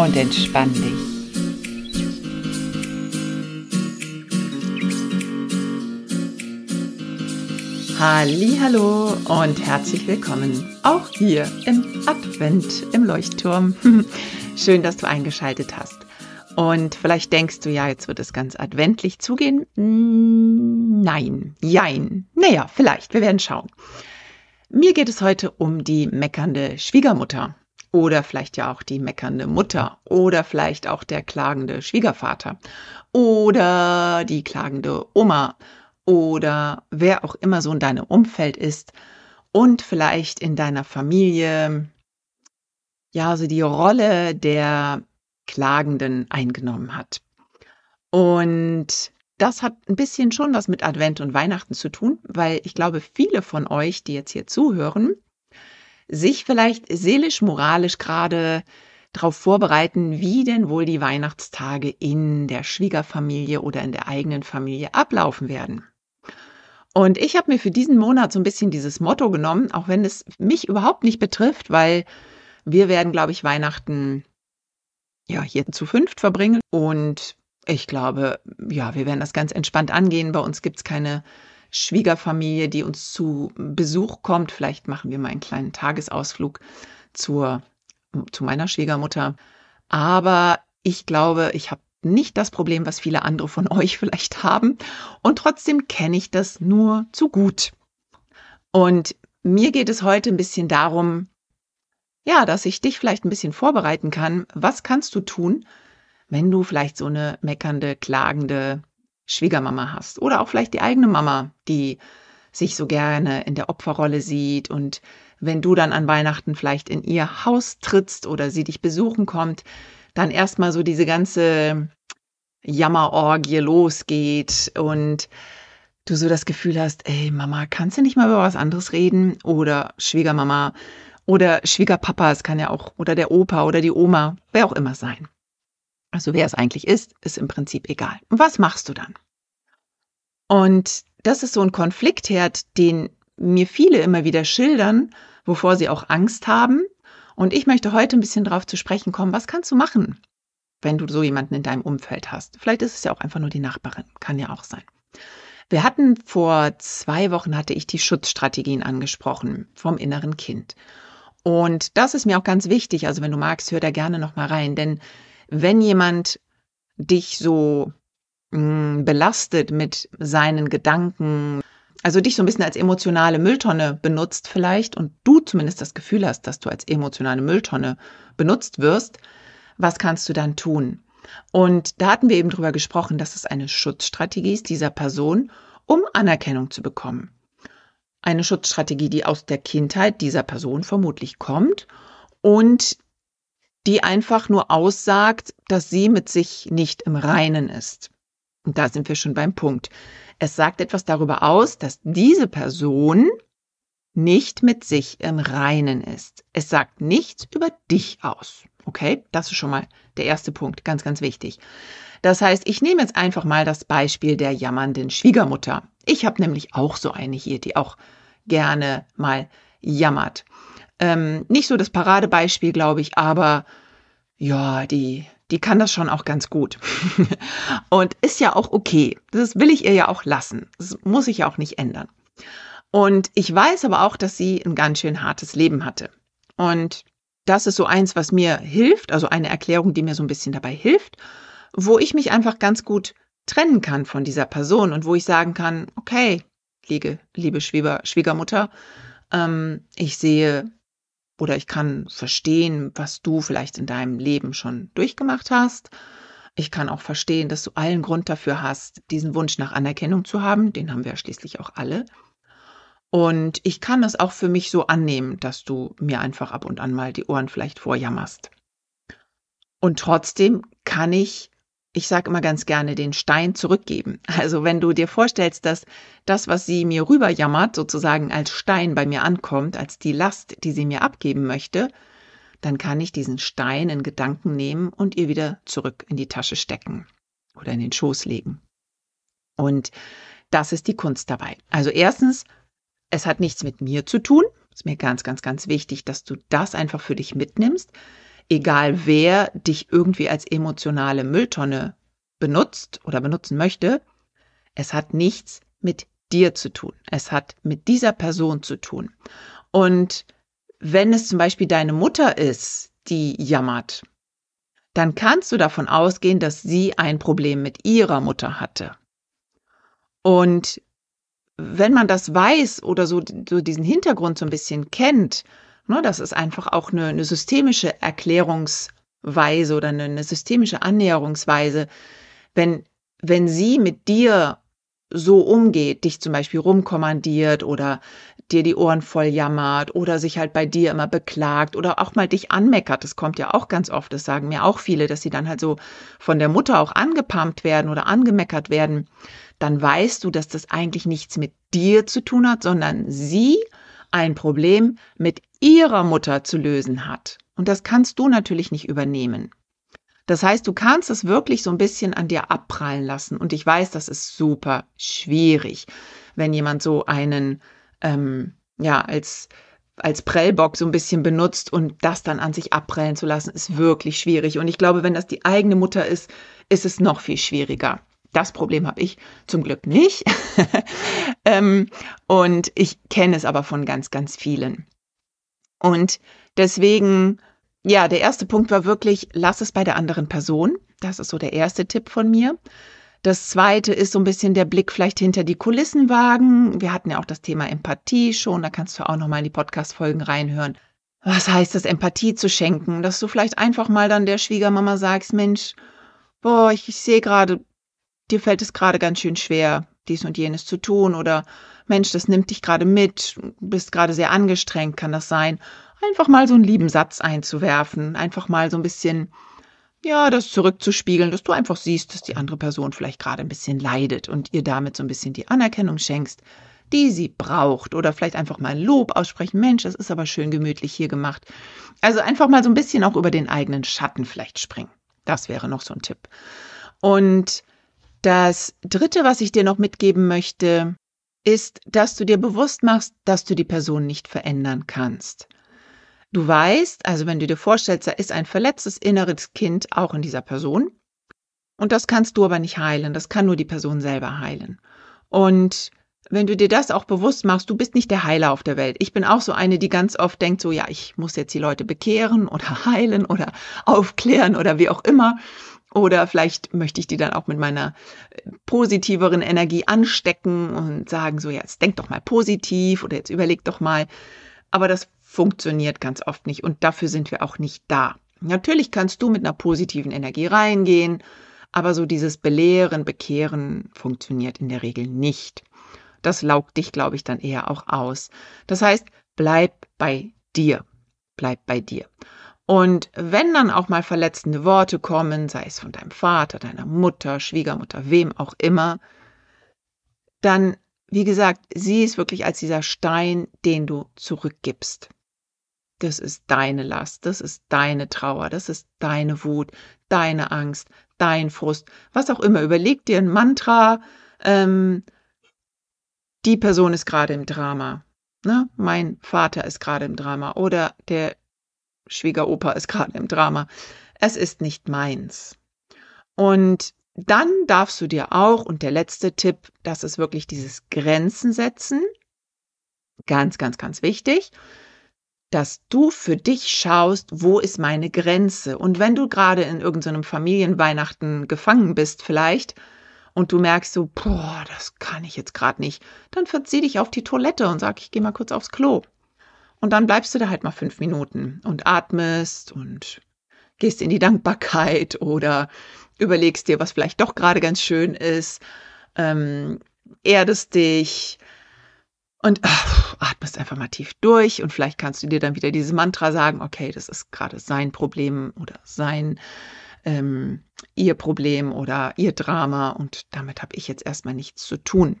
Und entspann dich. Hallo und herzlich willkommen auch hier im Advent im Leuchtturm. Schön, dass du eingeschaltet hast. Und vielleicht denkst du, ja, jetzt wird es ganz adventlich zugehen. Hm, nein, jein. Naja, vielleicht, wir werden schauen. Mir geht es heute um die meckernde Schwiegermutter oder vielleicht ja auch die meckernde Mutter. Oder vielleicht auch der klagende Schwiegervater. Oder die klagende Oma. Oder wer auch immer so in deinem Umfeld ist. Und vielleicht in deiner Familie ja so die Rolle der Klagenden eingenommen hat. Und das hat ein bisschen schon was mit Advent und Weihnachten zu tun, weil ich glaube, viele von euch, die jetzt hier zuhören, sich vielleicht seelisch, moralisch gerade darauf vorbereiten, wie denn wohl die Weihnachtstage in der Schwiegerfamilie oder in der eigenen Familie ablaufen werden. Und ich habe mir für diesen Monat so ein bisschen dieses Motto genommen, auch wenn es mich überhaupt nicht betrifft, weil wir werden, glaube ich, Weihnachten ja hier zu fünft verbringen. Und ich glaube, ja, wir werden das ganz entspannt angehen. Bei uns gibt es keine Schwiegerfamilie, die uns zu Besuch kommt. Vielleicht machen wir mal einen kleinen Tagesausflug zur, zu meiner Schwiegermutter. Aber ich glaube, ich habe nicht das Problem, was viele andere von euch vielleicht haben. Und trotzdem kenne ich das nur zu gut. Und mir geht es heute ein bisschen darum, ja, dass ich dich vielleicht ein bisschen vorbereiten kann. Was kannst du tun, wenn du vielleicht so eine meckernde, klagende Schwiegermama hast oder auch vielleicht die eigene Mama, die sich so gerne in der Opferrolle sieht und wenn du dann an Weihnachten vielleicht in ihr Haus trittst oder sie dich besuchen kommt, dann erstmal so diese ganze Jammerorgie losgeht und du so das Gefühl hast, ey Mama, kannst du nicht mal über was anderes reden? Oder Schwiegermama oder Schwiegerpapa, es kann ja auch, oder der Opa oder die Oma, wer auch immer sein. Also wer es eigentlich ist, ist im Prinzip egal. Und was machst du dann? Und das ist so ein Konfliktherd, den mir viele immer wieder schildern, wovor sie auch Angst haben. Und ich möchte heute ein bisschen darauf zu sprechen kommen, was kannst du machen, wenn du so jemanden in deinem Umfeld hast. Vielleicht ist es ja auch einfach nur die Nachbarin, kann ja auch sein. Wir hatten vor zwei Wochen hatte ich die Schutzstrategien angesprochen vom inneren Kind. Und das ist mir auch ganz wichtig. Also wenn du magst, hör da gerne noch mal rein, denn wenn jemand dich so mh, hm, belastet mit seinen Gedanken, also dich so ein bisschen als emotionale Mülltonne benutzt vielleicht und du zumindest das Gefühl hast, dass du als emotionale Mülltonne benutzt wirst, was kannst du dann tun? Und da hatten wir eben drüber gesprochen, dass es eine Schutzstrategie ist dieser Person, um Anerkennung zu bekommen. Eine Schutzstrategie, die aus der Kindheit dieser Person vermutlich kommt und die einfach nur aussagt, dass sie mit sich nicht im Reinen ist. Und da sind wir schon beim Punkt. Es sagt etwas darüber aus, dass diese Person nicht mit sich im Reinen ist. Es sagt nichts über dich aus. Okay, das ist schon mal der erste Punkt, ganz, ganz wichtig. Das heißt, ich nehme jetzt einfach mal das Beispiel der jammernden Schwiegermutter. Ich habe nämlich auch so eine hier, die auch gerne mal jammert. Ähm, nicht so das Paradebeispiel, glaube ich, aber ja, die, die kann das schon auch ganz gut. Und ist ja auch okay. Das will ich ihr ja auch lassen. Das muss ich ja auch nicht ändern. Und ich weiß aber auch, dass sie ein ganz schön hartes Leben hatte. Und das ist so eins, was mir hilft, also eine Erklärung, die mir so ein bisschen dabei hilft, wo ich mich einfach ganz gut trennen kann von dieser Person und wo ich sagen kann, okay, liebe, liebe Schwieger, Schwiegermutter, ähm, ich sehe oder ich kann verstehen, was du vielleicht in deinem Leben schon durchgemacht hast. Ich kann auch verstehen, dass du allen Grund dafür hast, diesen Wunsch nach Anerkennung zu haben. Den haben wir ja schließlich auch alle. Und ich kann es auch für mich so annehmen, dass du mir einfach ab und an mal die Ohren vielleicht vorjammerst. Und trotzdem kann ich, ich sage immer ganz gerne, den Stein zurückgeben. Also wenn du dir vorstellst, dass das, was sie mir rüberjammert, sozusagen als Stein bei mir ankommt, als die Last, die sie mir abgeben möchte, dann kann ich diesen Stein in Gedanken nehmen und ihr wieder zurück in die Tasche stecken oder in den Schoß legen. Und das ist die Kunst dabei. Also erstens, es hat nichts mit mir zu tun. Ist mir ganz, ganz, ganz wichtig, dass du das einfach für dich mitnimmst. Egal wer dich irgendwie als emotionale Mülltonne benutzt oder benutzen möchte, es hat nichts mit dir zu tun. Es hat mit dieser Person zu tun. Und wenn es zum Beispiel deine Mutter ist, die jammert, dann kannst du davon ausgehen, dass sie ein Problem mit ihrer Mutter hatte. Und wenn man das weiß oder so, so diesen Hintergrund so ein bisschen kennt, ne, das ist einfach auch eine, eine systemische Erklärungsweise oder eine, eine systemische Annäherungsweise, wenn, wenn sie mit dir so umgeht, dich zum Beispiel rumkommandiert oder dir die Ohren voll jammert oder sich halt bei dir immer beklagt oder auch mal dich anmeckert. Das kommt ja auch ganz oft. Das sagen mir auch viele, dass sie dann halt so von der Mutter auch angepumpt werden oder angemeckert werden. Dann weißt du, dass das eigentlich nichts mit dir zu tun hat, sondern sie ein Problem mit ihrer Mutter zu lösen hat. Und das kannst du natürlich nicht übernehmen. Das heißt, du kannst es wirklich so ein bisschen an dir abprallen lassen. Und ich weiß, das ist super schwierig, wenn jemand so einen, ähm, ja, als, als Prellbock so ein bisschen benutzt und das dann an sich abprellen zu lassen, ist wirklich schwierig. Und ich glaube, wenn das die eigene Mutter ist, ist es noch viel schwieriger. Das Problem habe ich zum Glück nicht. ähm, und ich kenne es aber von ganz, ganz vielen. Und deswegen ja, der erste Punkt war wirklich, lass es bei der anderen Person. Das ist so der erste Tipp von mir. Das zweite ist so ein bisschen der Blick vielleicht hinter die Kulissen wagen. Wir hatten ja auch das Thema Empathie schon. Da kannst du auch nochmal in die Podcast-Folgen reinhören. Was heißt das, Empathie zu schenken? Dass du vielleicht einfach mal dann der Schwiegermama sagst, Mensch, boah, ich, ich sehe gerade, dir fällt es gerade ganz schön schwer, dies und jenes zu tun oder Mensch, das nimmt dich gerade mit, bist gerade sehr angestrengt, kann das sein einfach mal so einen lieben Satz einzuwerfen, einfach mal so ein bisschen, ja, das zurückzuspiegeln, dass du einfach siehst, dass die andere Person vielleicht gerade ein bisschen leidet und ihr damit so ein bisschen die Anerkennung schenkst, die sie braucht oder vielleicht einfach mal Lob aussprechen. Mensch, das ist aber schön gemütlich hier gemacht. Also einfach mal so ein bisschen auch über den eigenen Schatten vielleicht springen. Das wäre noch so ein Tipp. Und das dritte, was ich dir noch mitgeben möchte, ist, dass du dir bewusst machst, dass du die Person nicht verändern kannst. Du weißt, also wenn du dir vorstellst, da ist ein verletztes inneres Kind auch in dieser Person. Und das kannst du aber nicht heilen. Das kann nur die Person selber heilen. Und wenn du dir das auch bewusst machst, du bist nicht der Heiler auf der Welt. Ich bin auch so eine, die ganz oft denkt, so ja, ich muss jetzt die Leute bekehren oder heilen oder aufklären oder wie auch immer. Oder vielleicht möchte ich die dann auch mit meiner äh, positiveren Energie anstecken und sagen, so jetzt denk doch mal positiv oder jetzt überleg doch mal. Aber das funktioniert ganz oft nicht und dafür sind wir auch nicht da. Natürlich kannst du mit einer positiven Energie reingehen, aber so dieses Belehren, Bekehren funktioniert in der Regel nicht. Das laugt dich, glaube ich, dann eher auch aus. Das heißt, bleib bei dir. Bleib bei dir. Und wenn dann auch mal verletzende Worte kommen, sei es von deinem Vater, deiner Mutter, Schwiegermutter, wem auch immer, dann, wie gesagt, sieh es wirklich als dieser Stein, den du zurückgibst das ist deine Last, das ist deine Trauer, das ist deine Wut, deine Angst, dein Frust, was auch immer. Überleg dir ein Mantra, ähm, die Person ist gerade im Drama. Ne? Mein Vater ist gerade im Drama oder der Schwiegeropa ist gerade im Drama. Es ist nicht meins. Und dann darfst du dir auch, und der letzte Tipp, das ist wirklich dieses Grenzen setzen. Ganz, ganz, ganz wichtig dass du für dich schaust, wo ist meine Grenze? Und wenn du gerade in irgendeinem Familienweihnachten gefangen bist vielleicht und du merkst so, boah, das kann ich jetzt gerade nicht, dann verzieh dich auf die Toilette und sag, ich gehe mal kurz aufs Klo. Und dann bleibst du da halt mal fünf Minuten und atmest und gehst in die Dankbarkeit oder überlegst dir, was vielleicht doch gerade ganz schön ist, ähm, erdest dich, Und ach, atmest einfach mal tief durch und vielleicht kannst du dir dann wieder dieses Mantra sagen, okay, das ist gerade sein Problem oder sein ähm, ihr Problem oder ihr Drama und damit habe ich jetzt erstmal nichts zu tun.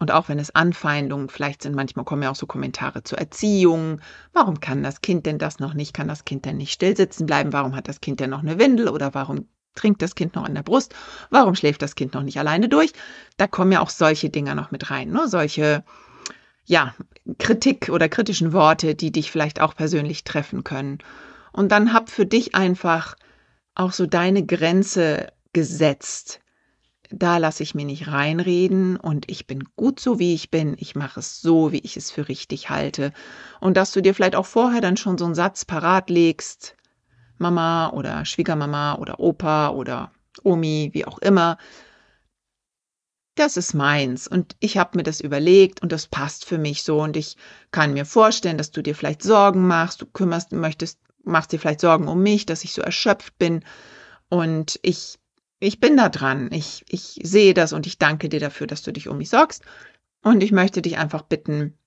Und auch wenn es Anfeindungen vielleicht sind, manchmal kommen ja auch so Kommentare zur Erziehung. Warum kann das Kind denn das noch nicht? Kann das Kind denn nicht still sitzen bleiben? Warum hat das Kind denn noch eine Windel? Oder warum trinkt das Kind noch an der Brust? Warum schläft das Kind noch nicht alleine durch? Da kommen ja auch solche Dinger noch mit rein, ne? Solche, ja, Kritik oder kritischen Worte, die dich vielleicht auch persönlich treffen können. Und dann hab für dich einfach auch so deine Grenze gesetzt da lasse ich mir nicht reinreden und ich bin gut so, wie ich bin. Ich mache es so, wie ich es für richtig halte. Und dass du dir vielleicht auch vorher dann schon so einen Satz parat legst, Mama oder Schwiegermama oder Opa oder Omi, wie auch immer. Das ist meins und ich habe mir das überlegt und das passt für mich so und ich kann mir vorstellen, dass du dir vielleicht Sorgen machst, du kümmerst, möchtest, machst dir vielleicht Sorgen um mich, dass ich so erschöpft bin und ich ich bin da dran. Ich, ich sehe das und ich danke dir dafür, dass du dich um mich sorgst. Und ich möchte dich einfach bitten,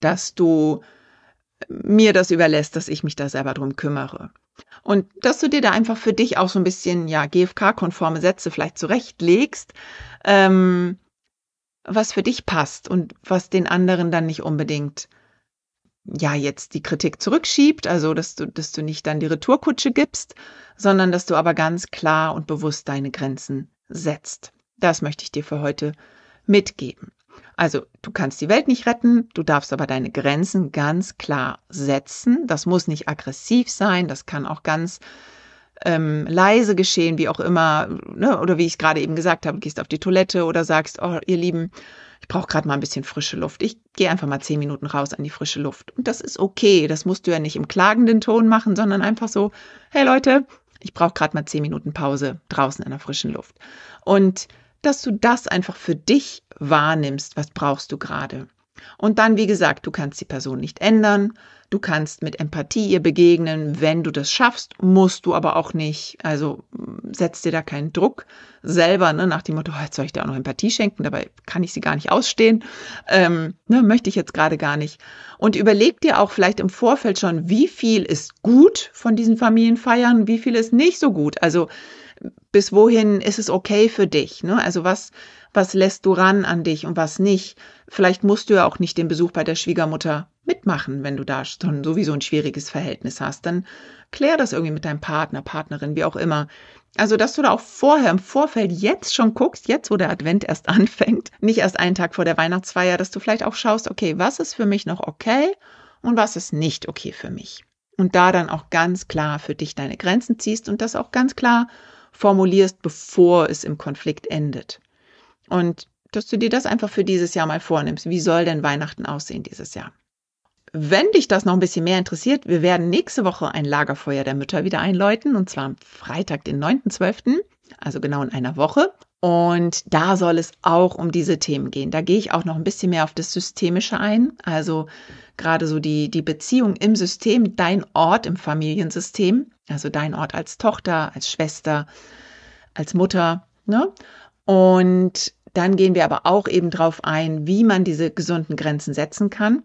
dass du mir das überlässt, dass ich mich da selber drum kümmere. Und dass du dir da einfach für dich auch so ein bisschen, ja, GFK-konforme Sätze vielleicht zurechtlegst, ähm, was für dich passt und was den anderen dann nicht unbedingt ja jetzt die Kritik zurückschiebt, also dass du, dass du nicht dann die Retourkutsche gibst, sondern dass du aber ganz klar und bewusst deine Grenzen setzt. Das möchte ich dir für heute mitgeben. Also du kannst die Welt nicht retten, du darfst aber deine Grenzen ganz klar setzen. Das muss nicht aggressiv sein, das kann auch ganz ähm, leise geschehen, wie auch immer, ne? oder wie ich gerade eben gesagt habe, gehst auf die Toilette oder sagst, oh ihr Lieben, ich brauche gerade mal ein bisschen frische Luft. Ich gehe einfach mal zehn Minuten raus an die frische Luft. Und das ist okay. Das musst du ja nicht im klagenden Ton machen, sondern einfach so, hey Leute, ich brauche gerade mal zehn Minuten Pause draußen in der frischen Luft. Und dass du das einfach für dich wahrnimmst, was brauchst du gerade. Und dann, wie gesagt, du kannst die Person nicht ändern. Du kannst mit Empathie ihr begegnen, wenn du das schaffst, musst du aber auch nicht. Also mm, setz dir da keinen Druck selber, ne, nach dem Motto, oh, jetzt soll ich dir auch noch Empathie schenken, dabei kann ich sie gar nicht ausstehen, ähm, ne, möchte ich jetzt gerade gar nicht. Und überleg dir auch vielleicht im Vorfeld schon, wie viel ist gut von diesen Familienfeiern, wie viel ist nicht so gut. Also bis wohin ist es okay für dich? Ne? Also was, was lässt du ran an dich und was nicht? Vielleicht musst du ja auch nicht den Besuch bei der Schwiegermutter mitmachen, wenn du da schon sowieso ein schwieriges Verhältnis hast. Dann klär das irgendwie mit deinem Partner, Partnerin, wie auch immer. Also, dass du da auch vorher im Vorfeld jetzt schon guckst, jetzt wo der Advent erst anfängt, nicht erst einen Tag vor der Weihnachtsfeier, dass du vielleicht auch schaust, okay, was ist für mich noch okay und was ist nicht okay für mich. Und da dann auch ganz klar für dich deine Grenzen ziehst und das auch ganz klar formulierst, bevor es im Konflikt endet. Und dass du dir das einfach für dieses Jahr mal vornimmst. Wie soll denn Weihnachten aussehen dieses Jahr? Wenn dich das noch ein bisschen mehr interessiert, wir werden nächste Woche ein Lagerfeuer der Mütter wieder einläuten, und zwar am Freitag, den 9.12., also genau in einer Woche. Und da soll es auch um diese Themen gehen. Da gehe ich auch noch ein bisschen mehr auf das Systemische ein. Also gerade so die, die Beziehung im System, dein Ort im Familiensystem, also dein Ort als Tochter, als Schwester, als Mutter. Ne? Und dann gehen wir aber auch eben drauf ein, wie man diese gesunden Grenzen setzen kann.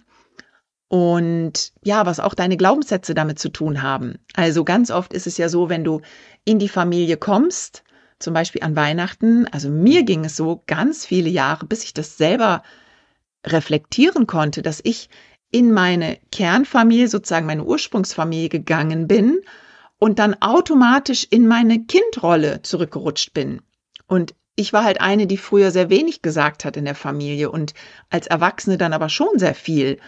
Und ja, was auch deine Glaubenssätze damit zu tun haben. Also ganz oft ist es ja so, wenn du in die Familie kommst, zum Beispiel an Weihnachten, also mir ging es so ganz viele Jahre, bis ich das selber reflektieren konnte, dass ich in meine Kernfamilie, sozusagen meine Ursprungsfamilie gegangen bin und dann automatisch in meine Kindrolle zurückgerutscht bin. Und ich war halt eine, die früher sehr wenig gesagt hat in der Familie und als Erwachsene dann aber schon sehr viel.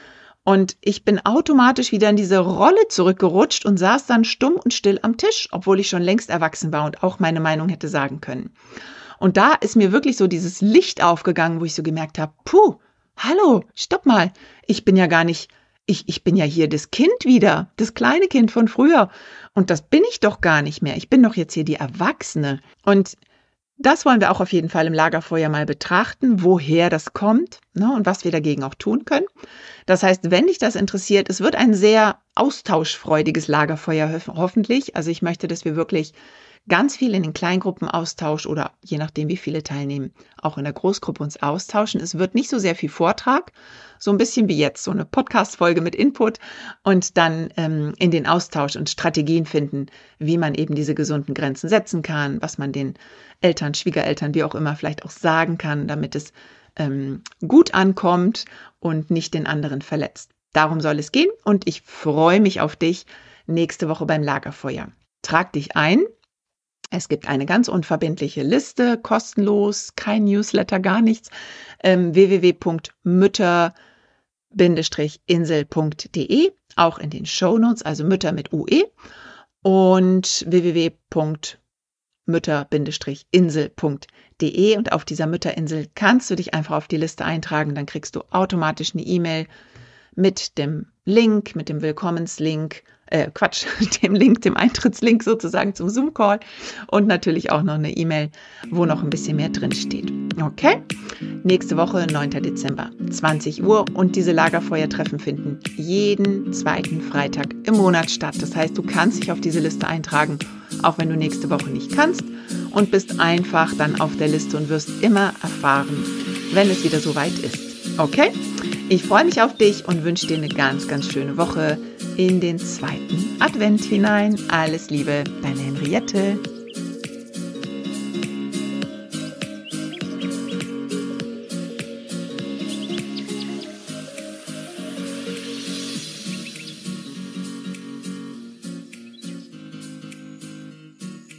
Und ich bin automatisch wieder in diese Rolle zurückgerutscht und saß dann stumm und still am Tisch, obwohl ich schon längst erwachsen war und auch meine Meinung hätte sagen können. Und da ist mir wirklich so dieses Licht aufgegangen, wo ich so gemerkt habe, puh, hallo, stopp mal, ich bin ja gar nicht, ich, ich bin ja hier das Kind wieder, das kleine Kind von früher. Und das bin ich doch gar nicht mehr. Ich bin doch jetzt hier die Erwachsene. Und das wollen wir auch auf jeden Fall im Lagerfeuer mal betrachten, woher das kommt ne, und was wir dagegen auch tun können. Das heißt, wenn dich das interessiert, es wird ein sehr austauschfreudiges Lagerfeuer hoffentlich. Also ich möchte, dass wir wirklich ganz viel in den Kleingruppenaustausch oder je nachdem, wie viele teilnehmen, auch in der Großgruppe uns austauschen. Es wird nicht so sehr viel Vortrag, so ein bisschen wie jetzt, so eine Podcast-Folge mit Input und dann ähm, in den Austausch und Strategien finden, wie man eben diese gesunden Grenzen setzen kann, was man den Eltern, Schwiegereltern, wie auch immer, vielleicht auch sagen kann, damit es ähm, gut ankommt und nicht den anderen verletzt. Darum soll es gehen und ich freue mich auf dich nächste Woche beim Lagerfeuer. Trag dich ein. Es gibt eine ganz unverbindliche Liste, kostenlos, kein Newsletter, gar nichts. Ähm, www.mütter-insel.de, auch in den Shownotes, also Mütter mit UE und www.mütter-insel.de und auf dieser Mütterinsel kannst du dich einfach auf die Liste eintragen, dann kriegst du automatisch eine E-Mail mit dem Link, mit dem Willkommenslink, äh, Quatsch, dem Link, dem Eintrittslink sozusagen zum Zoom-Call und natürlich auch noch eine E-Mail, wo noch ein bisschen mehr drin steht. Okay? Nächste Woche, 9. Dezember, 20 Uhr und diese Lagerfeuertreffen finden jeden zweiten Freitag im Monat statt. Das heißt, du kannst dich auf diese Liste eintragen, auch wenn du nächste Woche nicht kannst und bist einfach dann auf der Liste und wirst immer erfahren, wenn es wieder soweit ist. Okay? Ich freue mich auf dich und wünsche dir eine ganz, ganz schöne Woche in den zweiten Advent hinein. Alles Liebe, deine Henriette.